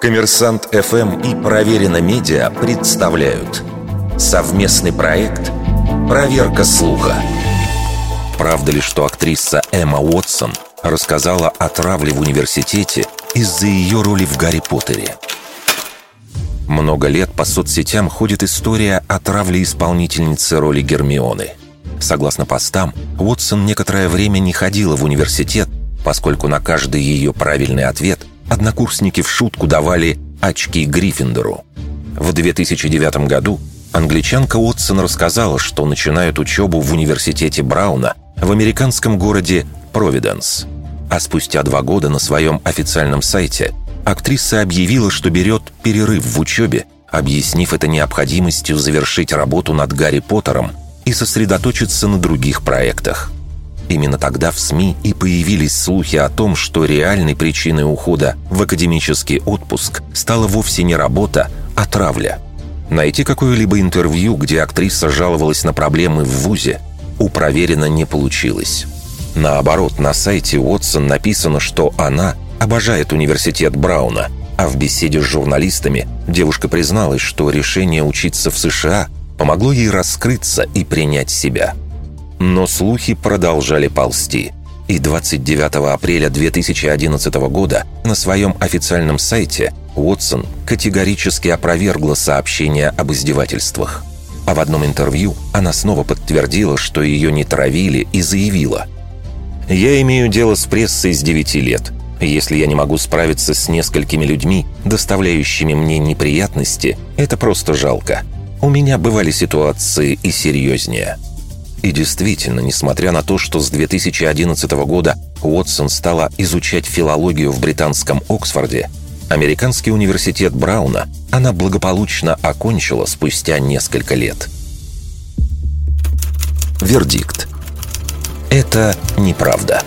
Коммерсант ФМ и Проверено Медиа представляют совместный проект «Проверка слуха». Правда ли, что актриса Эмма Уотсон рассказала о травле в университете из-за ее роли в «Гарри Поттере»? Много лет по соцсетям ходит история о травле исполнительницы роли Гермионы. Согласно постам, Уотсон некоторое время не ходила в университет, поскольку на каждый ее правильный ответ однокурсники в шутку давали очки Гриффиндору. В 2009 году англичанка Уотсон рассказала, что начинает учебу в университете Брауна в американском городе Провиденс. А спустя два года на своем официальном сайте актриса объявила, что берет перерыв в учебе, объяснив это необходимостью завершить работу над Гарри Поттером и сосредоточиться на других проектах. Именно тогда в СМИ и появились слухи о том, что реальной причиной ухода в академический отпуск стала вовсе не работа, а травля. Найти какое-либо интервью, где актриса жаловалась на проблемы в ВУЗе, у проверено не получилось. Наоборот, на сайте Уотсон написано, что она обожает университет Брауна, а в беседе с журналистами девушка призналась, что решение учиться в США помогло ей раскрыться и принять себя – но слухи продолжали ползти. И 29 апреля 2011 года на своем официальном сайте Уотсон категорически опровергла сообщение об издевательствах. А в одном интервью она снова подтвердила, что ее не травили и заявила «Я имею дело с прессой с 9 лет. Если я не могу справиться с несколькими людьми, доставляющими мне неприятности, это просто жалко. У меня бывали ситуации и серьезнее». И действительно, несмотря на то, что с 2011 года Уотсон стала изучать филологию в британском Оксфорде, американский университет Брауна она благополучно окончила спустя несколько лет. Вердикт. Это неправда.